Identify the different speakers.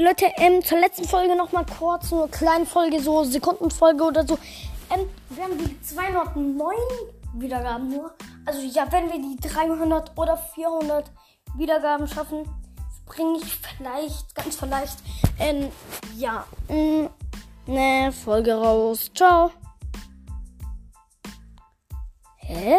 Speaker 1: Leute, ähm, zur letzten Folge nochmal kurz, nur kleine Folge, so Sekundenfolge oder so. Ähm, wir haben die 209 Wiedergaben nur. Also ja, wenn wir die 300 oder 400 Wiedergaben schaffen, bringe ich vielleicht, ganz vielleicht, ähm, ja, mh, eine Folge raus. Ciao. Hä?